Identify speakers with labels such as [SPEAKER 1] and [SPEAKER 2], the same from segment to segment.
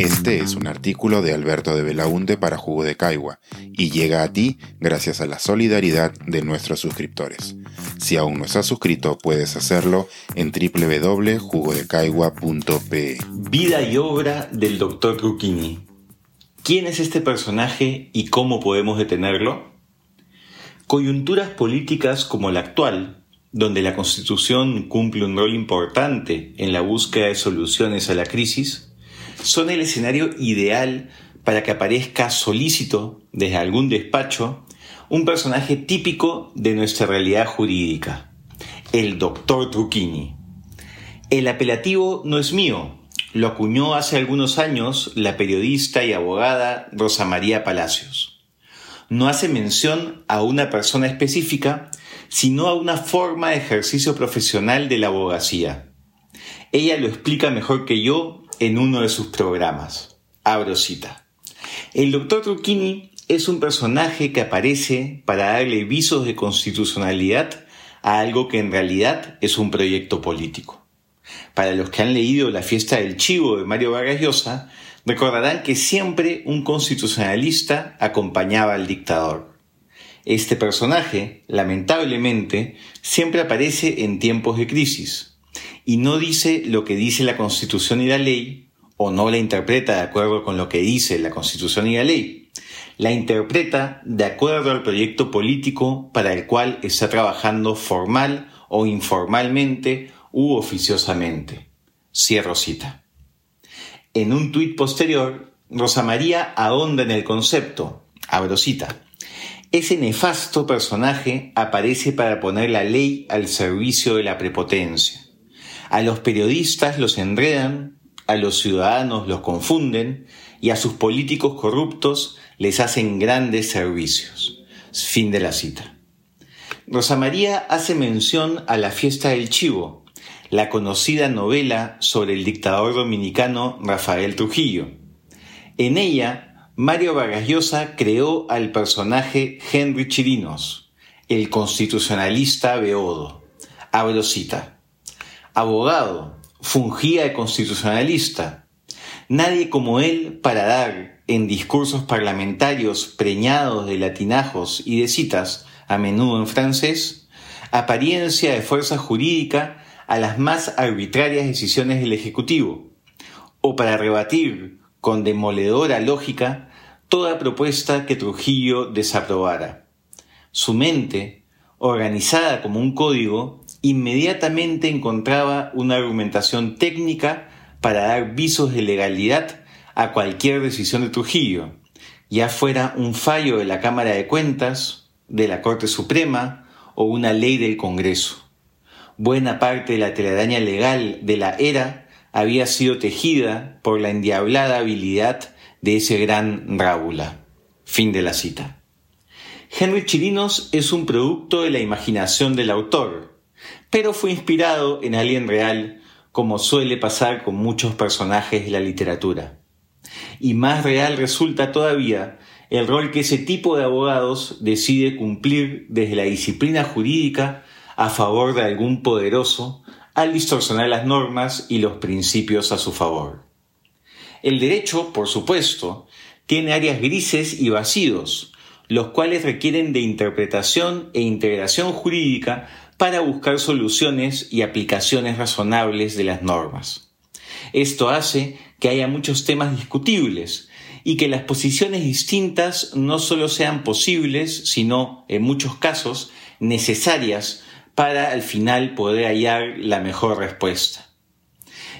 [SPEAKER 1] Este es un artículo de Alberto de Belaunte para Jugo de Caigua y llega a ti gracias a la solidaridad de nuestros suscriptores. Si aún no estás suscrito, puedes hacerlo en www.jugodecaigua.pe.
[SPEAKER 2] Vida y obra del Dr. Trucchini. ¿Quién es este personaje y cómo podemos detenerlo? Coyunturas políticas como la actual donde la Constitución cumple un rol importante en la búsqueda de soluciones a la crisis, son el escenario ideal para que aparezca solícito desde algún despacho un personaje típico de nuestra realidad jurídica, el doctor Trucchini. El apelativo no es mío, lo acuñó hace algunos años la periodista y abogada Rosa María Palacios. No hace mención a una persona específica, sino a una forma de ejercicio profesional de la abogacía. Ella lo explica mejor que yo en uno de sus programas. Abro cita. El doctor Trucchini es un personaje que aparece para darle visos de constitucionalidad a algo que en realidad es un proyecto político. Para los que han leído La fiesta del chivo de Mario Vargas Llosa, recordarán que siempre un constitucionalista acompañaba al dictador. Este personaje, lamentablemente, siempre aparece en tiempos de crisis y no dice lo que dice la Constitución y la ley, o no la interpreta de acuerdo con lo que dice la Constitución y la ley. La interpreta de acuerdo al proyecto político para el cual está trabajando formal o informalmente u oficiosamente. Cierro cita. En un tuit posterior, Rosa María ahonda en el concepto, abro cita, ese nefasto personaje aparece para poner la ley al servicio de la prepotencia. A los periodistas los enredan, a los ciudadanos los confunden y a sus políticos corruptos les hacen grandes servicios. Fin de la cita. Rosa María hace mención a la fiesta del chivo, la conocida novela sobre el dictador dominicano Rafael Trujillo. En ella Mario Vargas Llosa creó al personaje Henry Chirinos, el constitucionalista Beodo. Abro cita. Abogado, fungía de constitucionalista. Nadie como él para dar, en discursos parlamentarios preñados de latinajos y de citas, a menudo en francés, apariencia de fuerza jurídica a las más arbitrarias decisiones del Ejecutivo, o para rebatir con demoledora lógica toda propuesta que Trujillo desaprobara. Su mente, organizada como un código, inmediatamente encontraba una argumentación técnica para dar visos de legalidad a cualquier decisión de Trujillo, ya fuera un fallo de la Cámara de Cuentas, de la Corte Suprema o una ley del Congreso. Buena parte de la telaraña legal de la era había sido tejida por la endiablada habilidad de ese gran Rábula. Fin de la cita. Henry Chirinos es un producto de la imaginación del autor, pero fue inspirado en alguien real, como suele pasar con muchos personajes de la literatura. Y más real resulta todavía el rol que ese tipo de abogados decide cumplir desde la disciplina jurídica a favor de algún poderoso al distorsionar las normas y los principios a su favor. El derecho, por supuesto, tiene áreas grises y vacíos, los cuales requieren de interpretación e integración jurídica para buscar soluciones y aplicaciones razonables de las normas. Esto hace que haya muchos temas discutibles y que las posiciones distintas no solo sean posibles, sino, en muchos casos, necesarias para al final poder hallar la mejor respuesta.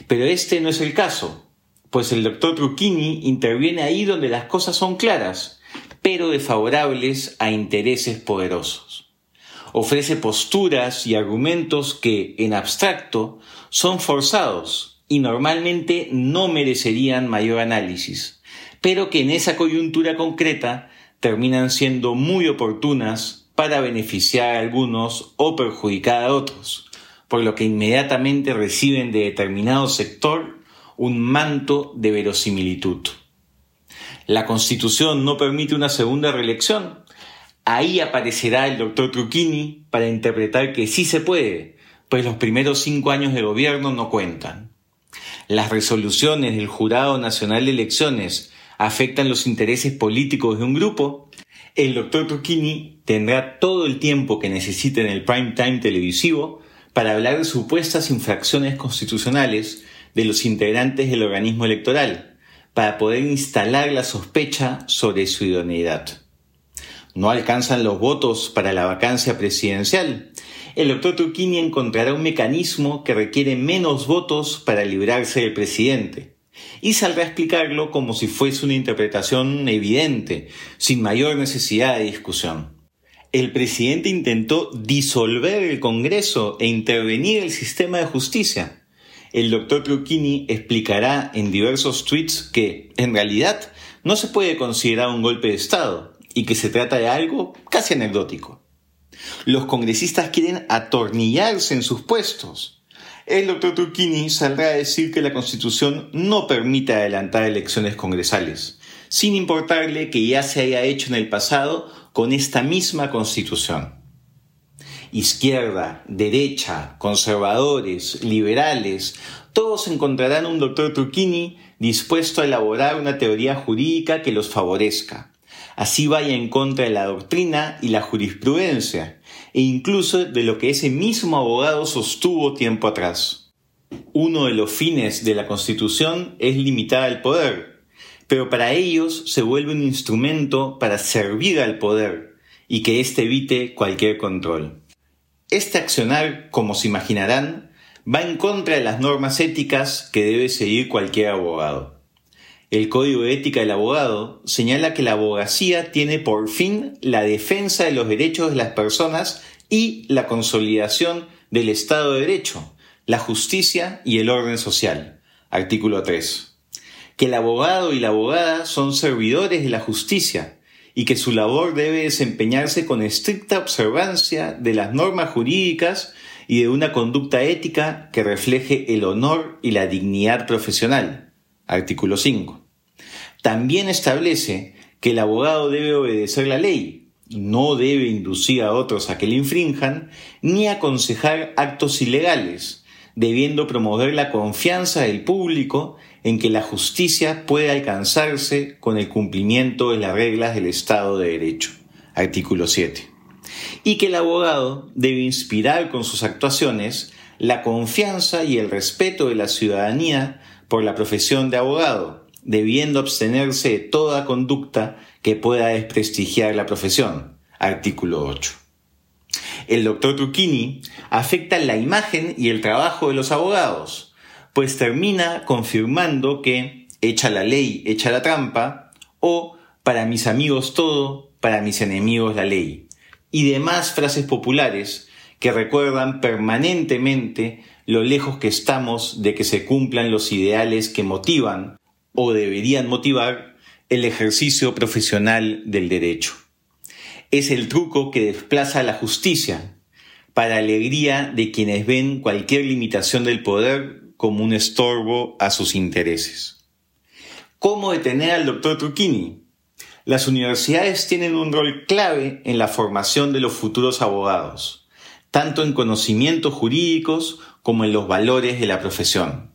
[SPEAKER 2] Pero este no es el caso, pues el doctor Trucchini interviene ahí donde las cosas son claras, pero desfavorables a intereses poderosos. Ofrece posturas y argumentos que, en abstracto, son forzados y normalmente no merecerían mayor análisis, pero que en esa coyuntura concreta terminan siendo muy oportunas para beneficiar a algunos o perjudicar a otros, por lo que inmediatamente reciben de determinado sector un manto de verosimilitud. La Constitución no permite una segunda reelección. Ahí aparecerá el doctor Trucchini para interpretar que sí se puede, pues los primeros cinco años de gobierno no cuentan. las resoluciones del Jurado Nacional de Elecciones afectan los intereses políticos de un grupo, el doctor Trucchini tendrá todo el tiempo que necesite en el prime time televisivo para hablar de supuestas infracciones constitucionales de los integrantes del organismo electoral, para poder instalar la sospecha sobre su idoneidad. No alcanzan los votos para la vacancia presidencial. El doctor Trucchini encontrará un mecanismo que requiere menos votos para librarse del presidente y saldrá a explicarlo como si fuese una interpretación evidente, sin mayor necesidad de discusión. El presidente intentó disolver el Congreso e intervenir el sistema de justicia. El doctor Trucchini explicará en diversos tweets que, en realidad, no se puede considerar un golpe de Estado y que se trata de algo casi anecdótico. Los congresistas quieren atornillarse en sus puestos el doctor Turquini saldrá a decir que la Constitución no permite adelantar elecciones congresales, sin importarle que ya se haya hecho en el pasado con esta misma Constitución. Izquierda, derecha, conservadores, liberales, todos encontrarán un doctor Turquini dispuesto a elaborar una teoría jurídica que los favorezca. Así vaya en contra de la doctrina y la jurisprudencia, e incluso de lo que ese mismo abogado sostuvo tiempo atrás. Uno de los fines de la Constitución es limitar el poder, pero para ellos se vuelve un instrumento para servir al poder y que éste evite cualquier control. Este accionar, como se imaginarán, va en contra de las normas éticas que debe seguir cualquier abogado. El Código de Ética del Abogado señala que la abogacía tiene por fin la defensa de los derechos de las personas y la consolidación del Estado de Derecho, la justicia y el orden social. Artículo 3. Que el abogado y la abogada son servidores de la justicia y que su labor debe desempeñarse con estricta observancia de las normas jurídicas y de una conducta ética que refleje el honor y la dignidad profesional artículo 5. También establece que el abogado debe obedecer la ley, no debe inducir a otros a que le infrinjan, ni aconsejar actos ilegales, debiendo promover la confianza del público en que la justicia puede alcanzarse con el cumplimiento de las reglas del Estado de Derecho. Artículo 7. Y que el abogado debe inspirar con sus actuaciones la confianza y el respeto de la ciudadanía por la profesión de abogado, debiendo abstenerse de toda conducta que pueda desprestigiar la profesión. Artículo 8. El doctor Trucchini afecta la imagen y el trabajo de los abogados, pues termina confirmando que echa la ley, echa la trampa, o para mis amigos todo, para mis enemigos la ley, y demás frases populares que recuerdan permanentemente lo lejos que estamos de que se cumplan los ideales que motivan o deberían motivar el ejercicio profesional del derecho. Es el truco que desplaza la justicia, para alegría de quienes ven cualquier limitación del poder como un estorbo a sus intereses. ¿Cómo detener al doctor Trucchini? Las universidades tienen un rol clave en la formación de los futuros abogados, tanto en conocimientos jurídicos como en los valores de la profesión.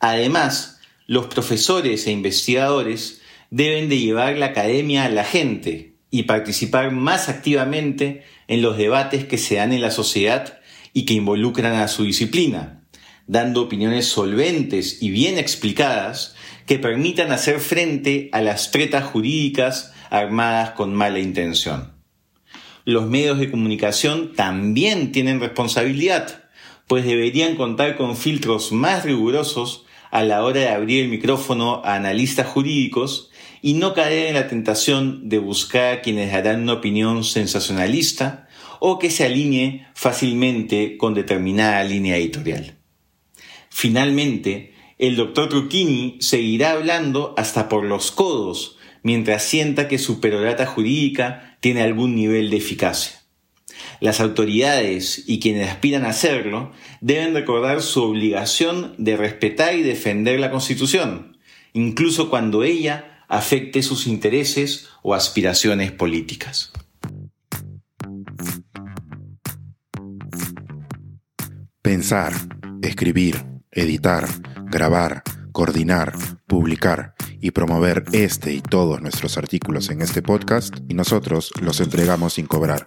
[SPEAKER 2] Además, los profesores e investigadores deben de llevar la academia a la gente y participar más activamente en los debates que se dan en la sociedad y que involucran a su disciplina, dando opiniones solventes y bien explicadas que permitan hacer frente a las tretas jurídicas armadas con mala intención. Los medios de comunicación también tienen responsabilidad, pues deberían contar con filtros más rigurosos a la hora de abrir el micrófono a analistas jurídicos y no caer en la tentación de buscar a quienes darán una opinión sensacionalista o que se alinee fácilmente con determinada línea editorial. Finalmente, el doctor Trucchini seguirá hablando hasta por los codos mientras sienta que su perorata jurídica tiene algún nivel de eficacia. Las autoridades y quienes aspiran a hacerlo deben recordar su obligación de respetar y defender la Constitución, incluso cuando ella afecte sus intereses o aspiraciones políticas.
[SPEAKER 1] Pensar, escribir, editar, grabar, coordinar, publicar y promover este y todos nuestros artículos en este podcast y nosotros los entregamos sin cobrar.